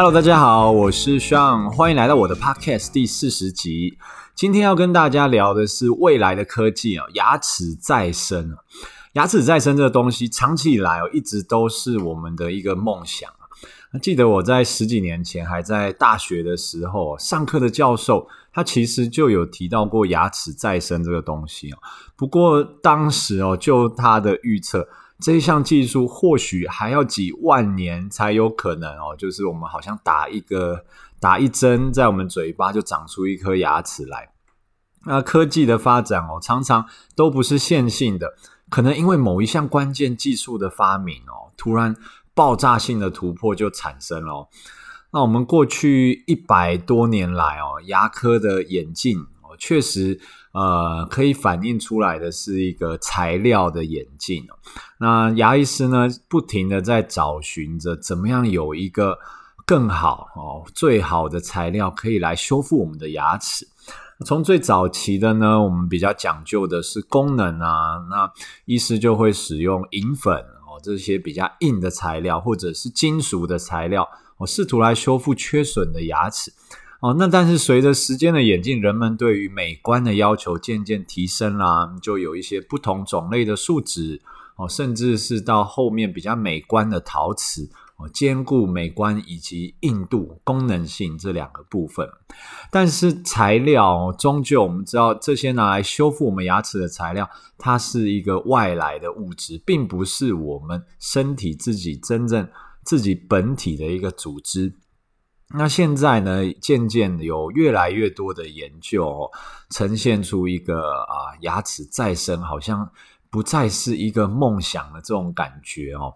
Hello，大家好，我是 Sean，欢迎来到我的 Podcast 第四十集。今天要跟大家聊的是未来的科技啊，牙齿再生。牙齿再生这个东西，长期以来哦，一直都是我们的一个梦想。记得我在十几年前还在大学的时候，上课的教授他其实就有提到过牙齿再生这个东西哦。不过当时哦，就他的预测。这一项技术或许还要几万年才有可能哦，就是我们好像打一个打一针在我们嘴巴就长出一颗牙齿来。那科技的发展哦，常常都不是线性的，可能因为某一项关键技术的发明哦，突然爆炸性的突破就产生了。那我们过去一百多年来哦，牙科的演进哦，确实。呃，可以反映出来的是一个材料的演进。那牙医师呢，不停地在找寻着怎么样有一个更好哦、最好的材料可以来修复我们的牙齿。从最早期的呢，我们比较讲究的是功能啊，那医师就会使用银粉哦，这些比较硬的材料或者是金属的材料，我试图来修复缺损的牙齿。哦，那但是随着时间的演进，人们对于美观的要求渐渐提升啦，就有一些不同种类的树脂哦，甚至是到后面比较美观的陶瓷哦，兼顾美观以及硬度、功能性这两个部分。但是材料终究我们知道，这些拿来修复我们牙齿的材料，它是一个外来的物质，并不是我们身体自己真正自己本体的一个组织。那现在呢，渐渐有越来越多的研究哦，呈现出一个啊，牙齿再生好像不再是一个梦想的这种感觉哦。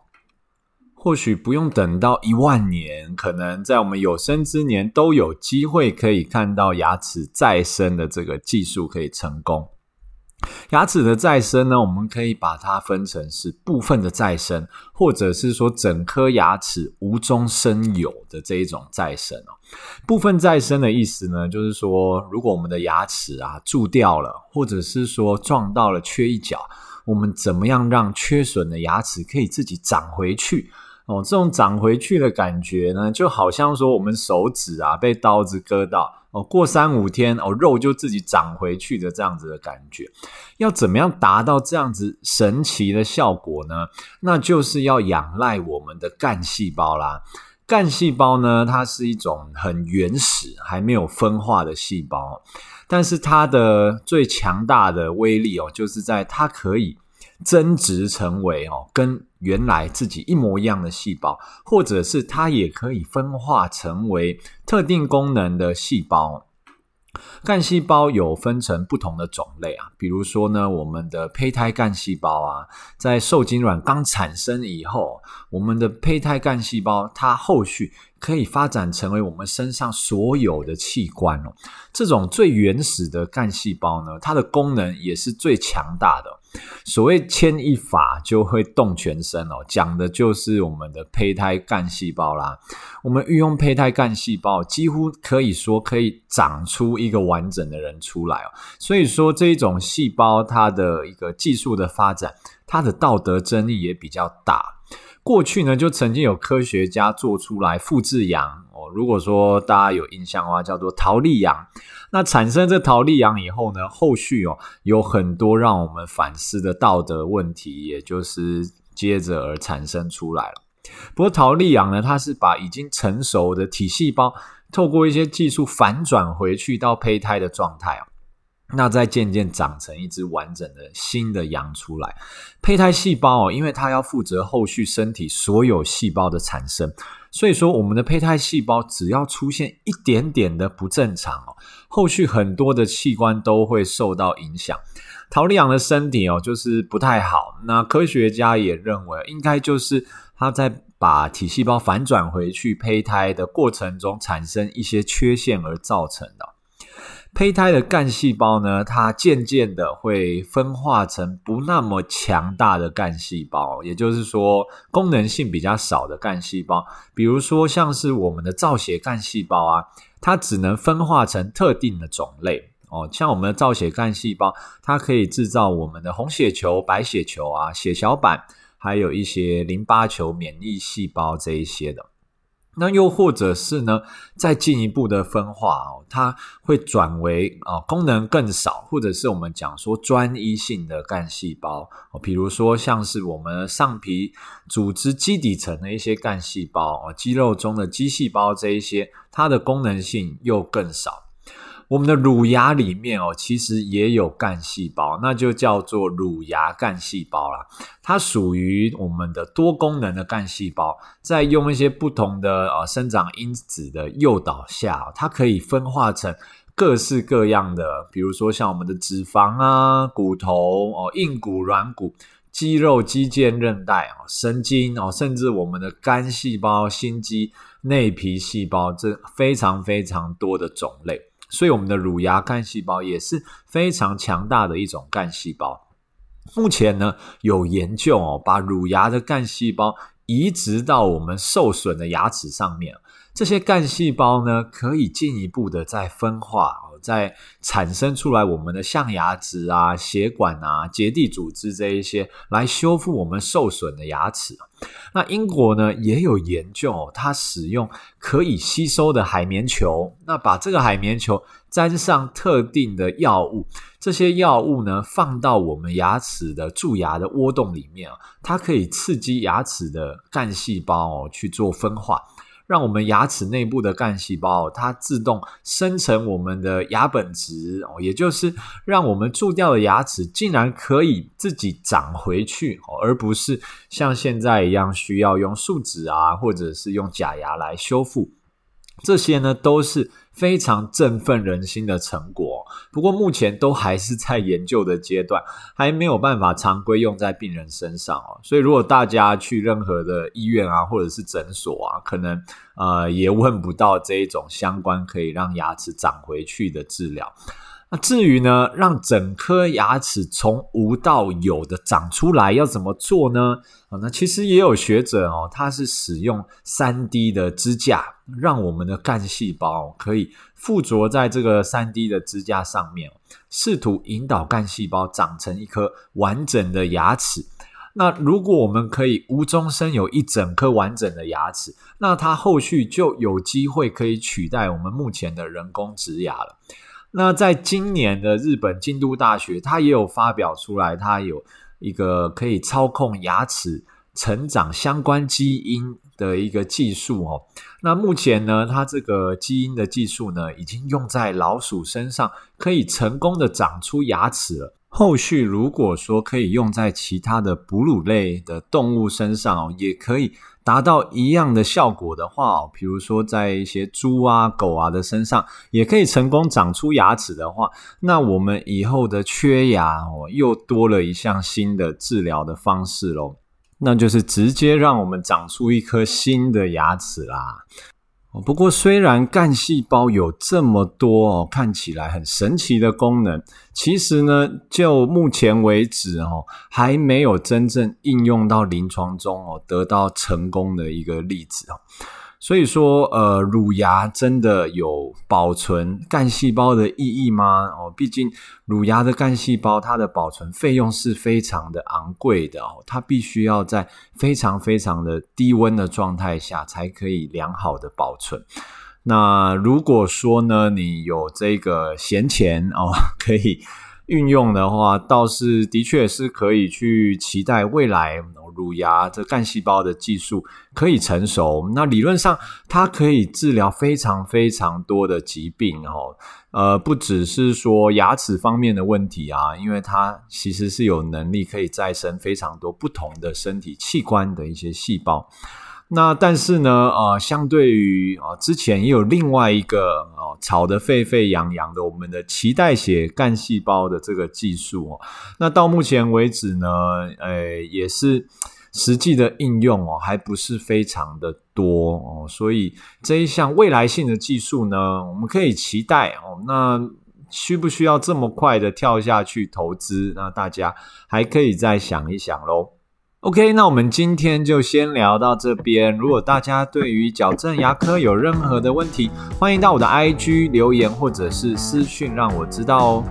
或许不用等到一万年，可能在我们有生之年都有机会可以看到牙齿再生的这个技术可以成功。牙齿的再生呢，我们可以把它分成是部分的再生，或者是说整颗牙齿无中生有的这一种再生哦。部分再生的意思呢，就是说如果我们的牙齿啊蛀掉了，或者是说撞到了缺一角，我们怎么样让缺损的牙齿可以自己长回去？哦，这种长回去的感觉呢，就好像说我们手指啊被刀子割到。哦，过三五天哦，肉就自己长回去的这样子的感觉，要怎么样达到这样子神奇的效果呢？那就是要仰赖我们的干细胞啦。干细胞呢，它是一种很原始、还没有分化的细胞，但是它的最强大的威力哦，就是在它可以。增殖成为哦，跟原来自己一模一样的细胞，或者是它也可以分化成为特定功能的细胞。干细胞有分成不同的种类啊，比如说呢，我们的胚胎干细胞啊，在受精卵刚产生以后，我们的胚胎干细胞它后续可以发展成为我们身上所有的器官哦。这种最原始的干细胞呢，它的功能也是最强大的。所谓牵一发就会动全身哦，讲的就是我们的胚胎干细胞啦。我们运用胚胎干细胞，几乎可以说可以长出一个完整的人出来哦。所以说这一种细胞，它的一个技术的发展，它的道德争议也比较大。过去呢，就曾经有科学家做出来复制羊哦。如果说大家有印象的话，叫做桃莉羊。那产生这桃莉羊以后呢，后续哦有很多让我们反思的道德问题，也就是接着而产生出来了。不过桃莉羊呢，它是把已经成熟的体细胞，透过一些技术反转回去到胚胎的状态哦。那再渐渐长成一只完整的新的羊出来，胚胎细胞哦，因为它要负责后续身体所有细胞的产生，所以说我们的胚胎细胞只要出现一点点的不正常哦，后续很多的器官都会受到影响。桃莉羊的身体哦，就是不太好，那科学家也认为应该就是它在把体细胞反转回去胚胎的过程中产生一些缺陷而造成的。胚胎的干细胞呢，它渐渐的会分化成不那么强大的干细胞，也就是说功能性比较少的干细胞，比如说像是我们的造血干细胞啊，它只能分化成特定的种类哦，像我们的造血干细胞，它可以制造我们的红血球、白血球啊、血小板，还有一些淋巴球、免疫细胞这一些的。那又或者是呢，再进一步的分化哦，它会转为啊、功能更少，或者是我们讲说专一性的干细胞哦，比如说像是我们上皮组织基底层的一些干细胞哦，肌肉中的肌细胞这一些，它的功能性又更少。我们的乳牙里面哦，其实也有干细胞，那就叫做乳牙干细胞啦。它属于我们的多功能的干细胞，在用一些不同的呃生长因子的诱导下，它可以分化成各式各样的，比如说像我们的脂肪啊、骨头哦、硬骨、软骨、肌肉、肌腱、韧带哦、神经哦，甚至我们的肝细胞、心肌、内皮细胞，这非常非常多的种类。所以，我们的乳牙干细胞也是非常强大的一种干细胞。目前呢，有研究哦，把乳牙的干细胞移植到我们受损的牙齿上面。这些干细胞呢，可以进一步的再分化哦，再产生出来我们的象牙质啊、血管啊、结缔组织这一些，来修复我们受损的牙齿。那英国呢也有研究，它使用可以吸收的海绵球，那把这个海绵球沾上特定的药物，这些药物呢放到我们牙齿的蛀牙的窝洞里面，它可以刺激牙齿的干细胞哦去做分化。让我们牙齿内部的干细胞，它自动生成我们的牙本质哦，也就是让我们蛀掉的牙齿竟然可以自己长回去哦，而不是像现在一样需要用树脂啊，或者是用假牙来修复。这些呢都是非常振奋人心的成果，不过目前都还是在研究的阶段，还没有办法常规用在病人身上哦。所以如果大家去任何的医院啊，或者是诊所啊，可能呃也问不到这一种相关可以让牙齿长回去的治疗。那至于呢，让整颗牙齿从无到有的长出来要怎么做呢？啊，那其实也有学者哦，他是使用 3D 的支架，让我们的干细胞可以附着在这个 3D 的支架上面，试图引导干细胞长成一颗完整的牙齿。那如果我们可以无中生有一整颗完整的牙齿，那它后续就有机会可以取代我们目前的人工植牙了。那在今年的日本京都大学，它也有发表出来，它有一个可以操控牙齿成长相关基因的一个技术哦。那目前呢，它这个基因的技术呢，已经用在老鼠身上，可以成功的长出牙齿了。后续如果说可以用在其他的哺乳类的动物身上哦，也可以达到一样的效果的话哦，比如说在一些猪啊、狗啊的身上，也可以成功长出牙齿的话，那我们以后的缺牙哦，又多了一项新的治疗的方式喽，那就是直接让我们长出一颗新的牙齿啦。不过，虽然干细胞有这么多哦，看起来很神奇的功能，其实呢，就目前为止哦，还没有真正应用到临床中哦，得到成功的一个例子哦。所以说，呃，乳牙真的有保存干细胞的意义吗？哦，毕竟乳牙的干细胞，它的保存费用是非常的昂贵的哦，它必须要在非常非常的低温的状态下才可以良好的保存。那如果说呢，你有这个闲钱哦，可以。运用的话，倒是的确是可以去期待未来乳牙这干细胞的技术可以成熟。那理论上，它可以治疗非常非常多的疾病哦。呃，不只是说牙齿方面的问题啊，因为它其实是有能力可以再生非常多不同的身体器官的一些细胞。那但是呢，呃，相对于啊、之前也有另外一个哦、炒得沸沸扬扬的我们的脐带血干细胞的这个技术哦，那到目前为止呢，呃，也是实际的应用哦，还不是非常的多哦，所以这一项未来性的技术呢，我们可以期待哦。那需不需要这么快的跳下去投资？那大家还可以再想一想喽。OK，那我们今天就先聊到这边。如果大家对于矫正牙科有任何的问题，欢迎到我的 IG 留言或者是私讯让我知道哦。